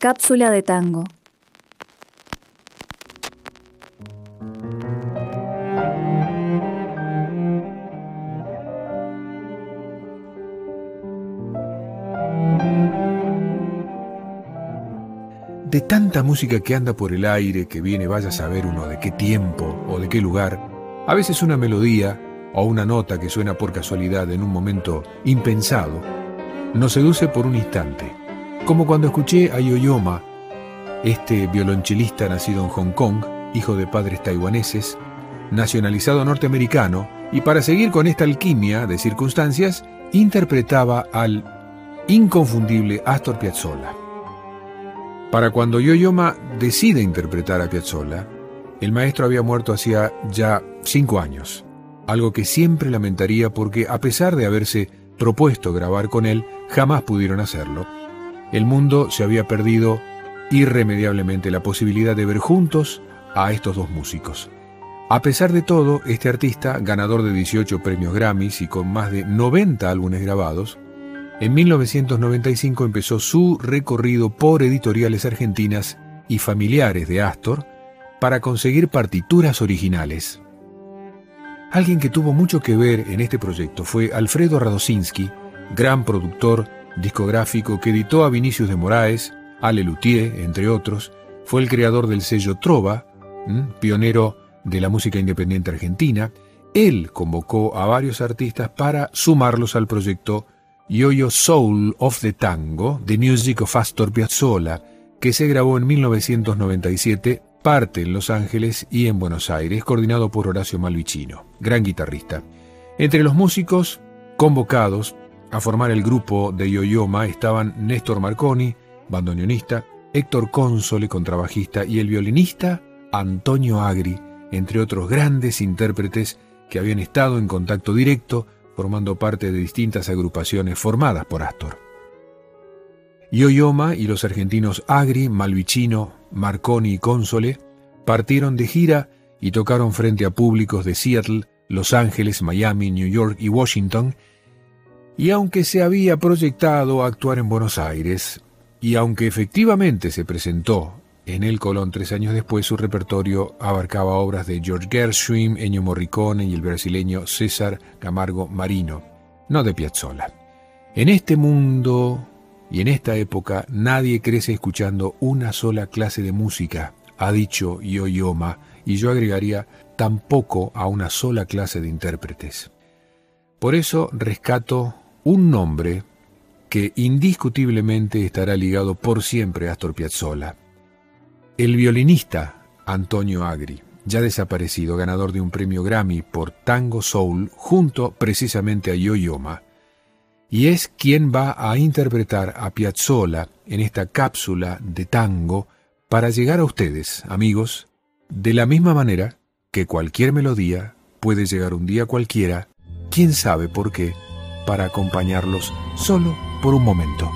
Cápsula de tango. De tanta música que anda por el aire, que viene vaya a saber uno de qué tiempo o de qué lugar, a veces una melodía o una nota que suena por casualidad en un momento impensado, nos seduce por un instante, como cuando escuché a Yoyoma, este violonchelista nacido en Hong Kong, hijo de padres taiwaneses, nacionalizado norteamericano, y para seguir con esta alquimia de circunstancias, interpretaba al inconfundible Astor Piazzolla. Para cuando Yoyoma decide interpretar a Piazzolla, el maestro había muerto hacía ya cinco años, algo que siempre lamentaría porque a pesar de haberse propuesto grabar con él, jamás pudieron hacerlo. El mundo se había perdido irremediablemente la posibilidad de ver juntos a estos dos músicos. A pesar de todo, este artista, ganador de 18 premios Grammys y con más de 90 álbumes grabados, en 1995 empezó su recorrido por editoriales argentinas y familiares de Astor para conseguir partituras originales. Alguien que tuvo mucho que ver en este proyecto fue Alfredo Radosinski, gran productor discográfico que editó a Vinicius de Moraes, a Lelutier, entre otros, fue el creador del sello Trova, pionero de la música independiente argentina. Él convocó a varios artistas para sumarlos al proyecto Yo-Yo Soul of the Tango, The Music of Astor Piazzolla, que se grabó en 1997, parte en Los Ángeles y en Buenos Aires, coordinado por Horacio Malvicino, gran guitarrista. Entre los músicos convocados a formar el grupo de Yoyoma estaban Néstor Marconi, bandoneonista, Héctor Console, contrabajista, y el violinista Antonio Agri, entre otros grandes intérpretes que habían estado en contacto directo formando parte de distintas agrupaciones formadas por Astor. Yoyoma y los argentinos Agri, Malvicino, Marconi y Console partieron de gira y tocaron frente a públicos de Seattle, Los Ángeles, Miami, New York y Washington, y aunque se había proyectado actuar en Buenos Aires, y aunque efectivamente se presentó en el Colón tres años después, su repertorio abarcaba obras de George Gershwin, Ennio Morricone y el brasileño César Camargo Marino, no de Piazzolla. En este mundo y en esta época nadie crece escuchando una sola clase de música, ha dicho Yoyoma, y yo agregaría tampoco a una sola clase de intérpretes. Por eso rescato un nombre que indiscutiblemente estará ligado por siempre a Astor Piazzolla. El violinista Antonio Agri, ya desaparecido, ganador de un premio Grammy por Tango Soul, junto precisamente a Yoyoma, y es quien va a interpretar a Piazzolla en esta cápsula de tango para llegar a ustedes, amigos, de la misma manera que cualquier melodía puede llegar un día cualquiera, quién sabe por qué, para acompañarlos solo por un momento.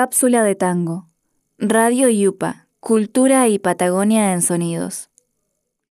Cápsula de tango. Radio Yupa, Cultura y Patagonia en Sonidos.